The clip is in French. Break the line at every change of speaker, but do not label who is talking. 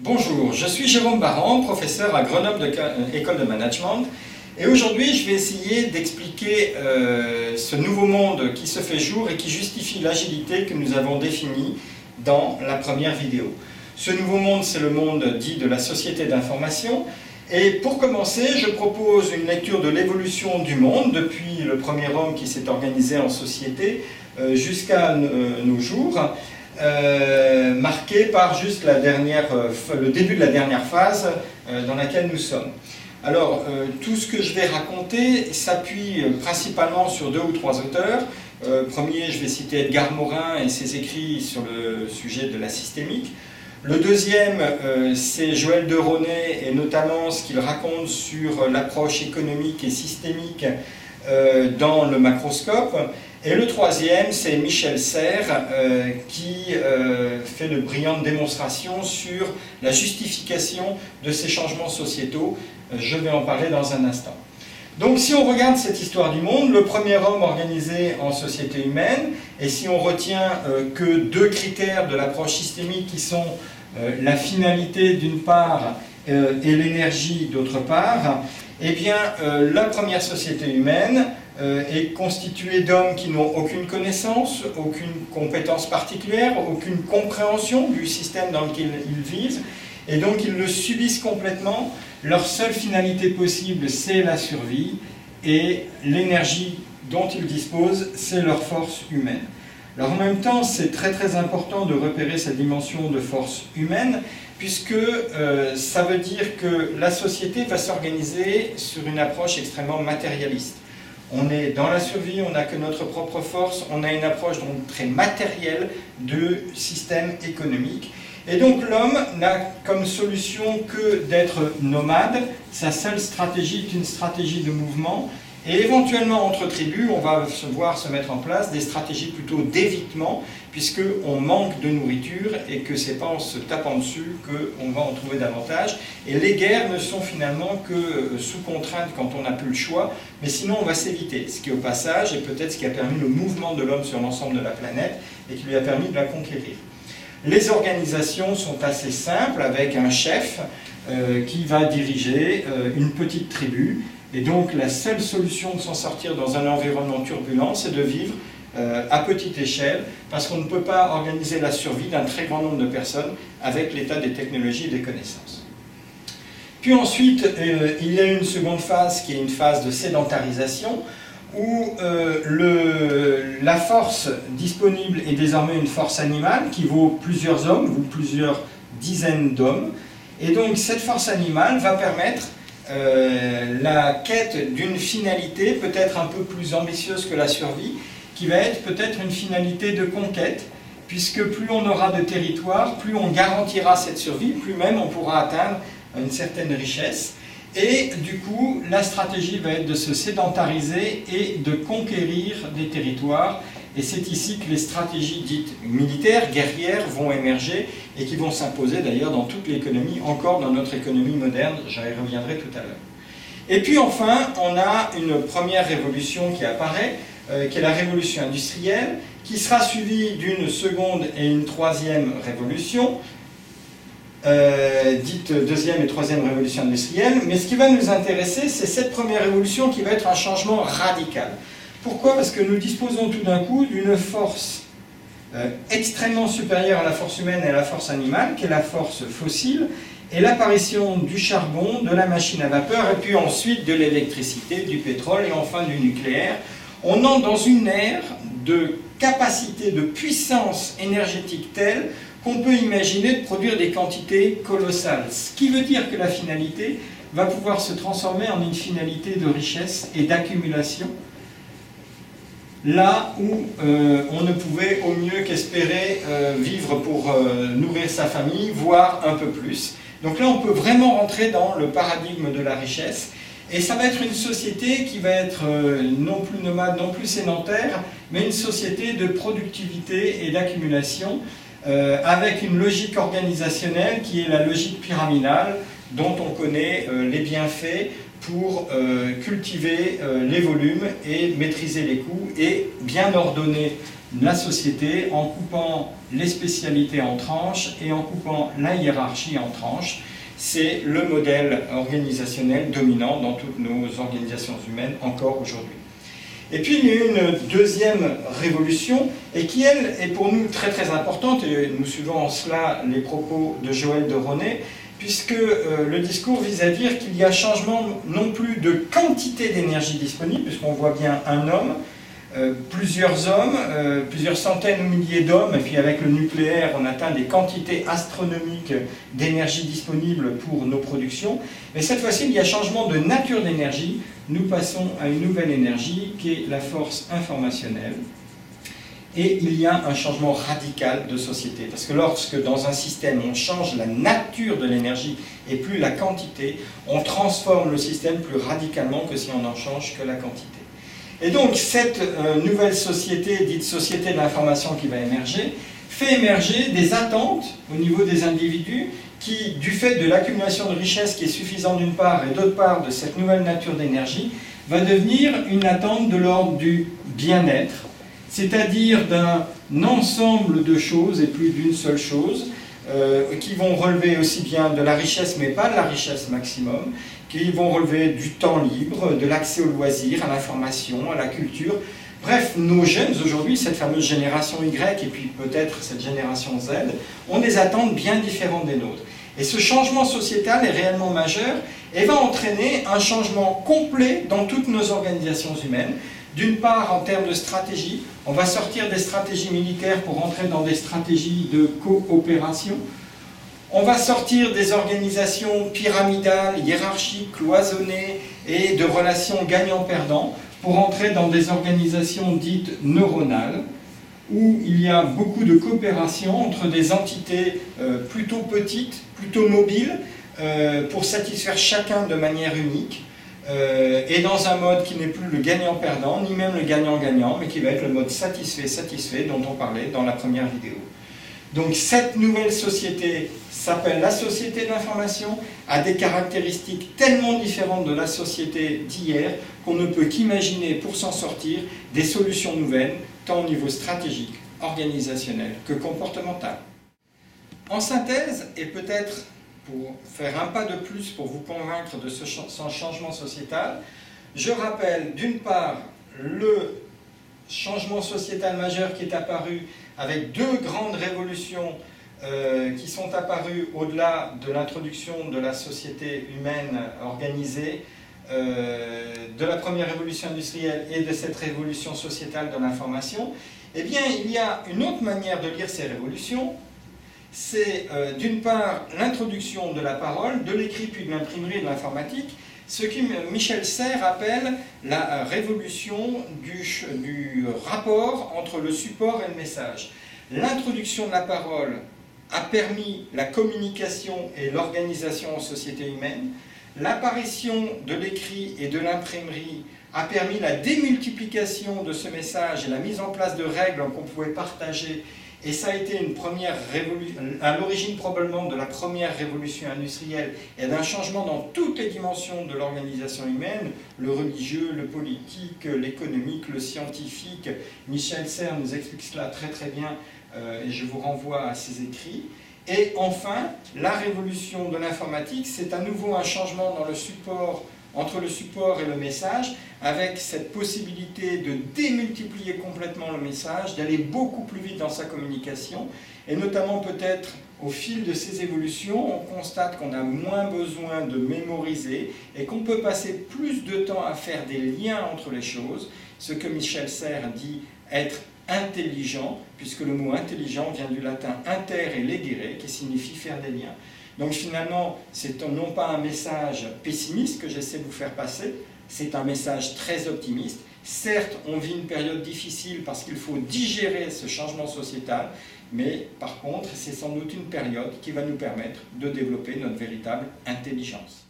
Bonjour, je suis Jérôme Baran, professeur à Grenoble de, euh, École de Management. Et aujourd'hui, je vais essayer d'expliquer euh, ce nouveau monde qui se fait jour et qui justifie l'agilité que nous avons définie dans la première vidéo. Ce nouveau monde, c'est le monde dit de la société d'information. Et pour commencer, je propose une lecture de l'évolution du monde depuis le premier homme qui s'est organisé en société euh, jusqu'à nos jours. Euh, marqué par juste la dernière, euh, le début de la dernière phase euh, dans laquelle nous sommes. Alors, tout ce que je vais raconter s'appuie principalement sur deux ou trois auteurs. premier, je vais citer Edgar Morin et ses écrits sur le sujet de la systémique. Le deuxième, c'est Joël de Ronet et notamment ce qu'il raconte sur l'approche économique et systémique dans le macroscope. Et le troisième, c'est Michel Serres, euh, qui euh, fait de brillantes démonstrations sur la justification de ces changements sociétaux. Euh, je vais en parler dans un instant. Donc si on regarde cette histoire du monde, le premier homme organisé en société humaine, et si on retient que deux critères de l'approche systémique qui sont la finalité d'une part et l'énergie d'autre part, eh bien la première société humaine euh, est constitué d'hommes qui n'ont aucune connaissance, aucune compétence particulière, aucune compréhension du système dans lequel ils vivent, et donc ils le subissent complètement. Leur seule finalité possible, c'est la survie, et l'énergie dont ils disposent, c'est leur force humaine. Alors en même temps, c'est très très important de repérer cette dimension de force humaine, puisque euh, ça veut dire que la société va s'organiser sur une approche extrêmement matérialiste. On est dans la survie, on n'a que notre propre force, on a une approche donc très matérielle de système économique. Et donc l'homme n'a comme solution que d'être nomade, sa seule stratégie est une stratégie de mouvement, et éventuellement, entre tribus, on va se voir se mettre en place des stratégies plutôt d'évitement, puisqu'on manque de nourriture et que c'est pas en se tapant dessus qu'on va en trouver davantage. Et les guerres ne sont finalement que euh, sous contrainte quand on n'a plus le choix, mais sinon on va s'éviter. Ce qui, au passage, est peut-être ce qui a permis le mouvement de l'homme sur l'ensemble de la planète et qui lui a permis de la conquérir. Les organisations sont assez simples, avec un chef euh, qui va diriger euh, une petite tribu et donc la seule solution de s'en sortir dans un environnement turbulent, c'est de vivre euh, à petite échelle, parce qu'on ne peut pas organiser la survie d'un très grand nombre de personnes avec l'état des technologies et des connaissances. Puis ensuite, euh, il y a une seconde phase qui est une phase de sédentarisation, où euh, la force disponible est désormais une force animale qui vaut plusieurs hommes ou plusieurs dizaines d'hommes. Et donc cette force animale va permettre euh, la quête d'une finalité peut-être un peu plus ambitieuse que la survie, qui va être peut-être une finalité de conquête, puisque plus on aura de territoire, plus on garantira cette survie, plus même on pourra atteindre une certaine richesse. Et du coup, la stratégie va être de se sédentariser et de conquérir des territoires et c'est ici que les stratégies dites militaires, guerrières, vont émerger et qui vont s'imposer d'ailleurs dans toute l'économie, encore dans notre économie moderne, j'y reviendrai tout à l'heure. Et puis enfin, on a une première révolution qui apparaît, euh, qui est la révolution industrielle, qui sera suivie d'une seconde et une troisième révolution, euh, dite deuxième et troisième révolution industrielle. Mais ce qui va nous intéresser, c'est cette première révolution qui va être un changement radical. Pourquoi? Parce que nous disposons tout d'un coup d'une force euh, extrêmement supérieure à la force humaine et à la force animale, qui est la force fossile, et l'apparition du charbon, de la machine à vapeur, et puis ensuite de l'électricité, du pétrole et enfin du nucléaire. On entre dans une ère de capacité, de puissance énergétique telle qu'on peut imaginer de produire des quantités colossales. Ce qui veut dire que la finalité va pouvoir se transformer en une finalité de richesse et d'accumulation là où euh, on ne pouvait au mieux qu'espérer euh, vivre pour euh, nourrir sa famille, voire un peu plus. Donc là, on peut vraiment rentrer dans le paradigme de la richesse. Et ça va être une société qui va être non plus nomade, non plus sédentaire, mais une société de productivité et d'accumulation, avec une logique organisationnelle qui est la logique pyramidale, dont on connaît les bienfaits pour euh, cultiver euh, les volumes et maîtriser les coûts et bien ordonner la société en coupant les spécialités en tranches et en coupant la hiérarchie en tranches. C'est le modèle organisationnel dominant dans toutes nos organisations humaines encore aujourd'hui. Et puis il y a une deuxième révolution, et qui elle est pour nous très très importante, et nous suivons en cela les propos de Joël de Ronet, puisque euh, le discours vise à dire qu'il y a changement non plus de quantité d'énergie disponible, puisqu'on voit bien un homme, euh, plusieurs hommes, euh, plusieurs centaines ou milliers d'hommes, et puis avec le nucléaire, on atteint des quantités astronomiques d'énergie disponible pour nos productions. Mais cette fois-ci, il y a changement de nature d'énergie. Nous passons à une nouvelle énergie qui est la force informationnelle. Et il y a un changement radical de société. Parce que lorsque dans un système on change la nature de l'énergie et plus la quantité, on transforme le système plus radicalement que si on n'en change que la quantité. Et donc cette euh, nouvelle société, dite société de l'information qui va émerger, fait émerger des attentes au niveau des individus qui, du fait de l'accumulation de richesses qui est suffisante d'une part et d'autre part de cette nouvelle nature d'énergie, va devenir une attente de l'ordre du bien-être, c'est-à-dire d'un ensemble de choses et plus d'une seule chose, euh, qui vont relever aussi bien de la richesse, mais pas de la richesse maximum, qui vont relever du temps libre, de l'accès aux loisirs, à l'information, à la culture. Bref, nos jeunes aujourd'hui, cette fameuse génération Y et puis peut-être cette génération Z, ont des attentes bien différentes des nôtres. Et ce changement sociétal est réellement majeur et va entraîner un changement complet dans toutes nos organisations humaines. D'une part, en termes de stratégie, on va sortir des stratégies militaires pour entrer dans des stratégies de coopération. On va sortir des organisations pyramidales, hiérarchiques, cloisonnées et de relations gagnant-perdant pour entrer dans des organisations dites neuronales où il y a beaucoup de coopération entre des entités euh, plutôt petites, plutôt mobiles, euh, pour satisfaire chacun de manière unique, euh, et dans un mode qui n'est plus le gagnant-perdant, ni même le gagnant-gagnant, mais qui va être le mode satisfait-satisfait dont on parlait dans la première vidéo. Donc cette nouvelle société s'appelle la société de l'information, a des caractéristiques tellement différentes de la société d'hier qu'on ne peut qu'imaginer pour s'en sortir des solutions nouvelles, tant au niveau stratégique, organisationnel que comportemental. En synthèse, et peut-être pour faire un pas de plus pour vous convaincre de ce changement sociétal, je rappelle d'une part le changement sociétal majeur qui est apparu avec deux grandes révolutions euh, qui sont apparues au-delà de l'introduction de la société humaine organisée, euh, de la première révolution industrielle et de cette révolution sociétale de l'information, eh bien, il y a une autre manière de lire ces révolutions, c'est euh, d'une part l'introduction de la parole, de l'écrit puis de l'imprimerie et de l'informatique, ce que Michel Serres appelle la révolution du, du, rapport entre le support et le message. L'introduction de la parole a permis la communication et l'organisation en société humaine. L'apparition de l'écrit et de l'imprimerie a permis la démultiplication de ce message et la mise en place de règles qu'on pouvait partager et ça a été une première à l'origine probablement de la première révolution industrielle et d'un changement dans toutes les dimensions de l'organisation humaine, le religieux, le politique, l'économique, le scientifique. Michel Serres nous explique cela très très bien euh, et je vous renvoie à ses écrits. Et enfin, la révolution de l'informatique, c'est à nouveau un changement dans le support entre le support et le message, avec cette possibilité de démultiplier complètement le message, d'aller beaucoup plus vite dans sa communication, et notamment peut-être au fil de ces évolutions, on constate qu'on a moins besoin de mémoriser et qu'on peut passer plus de temps à faire des liens entre les choses, ce que Michel Serres dit être intelligent, puisque le mot intelligent vient du latin inter et legere, qui signifie faire des liens. Donc finalement, c'est non pas un message pessimiste que j'essaie de vous faire passer, c'est un message très optimiste. Certes, on vit une période difficile parce qu'il faut digérer ce changement sociétal, mais par contre, c'est sans doute une période qui va nous permettre de développer notre véritable intelligence.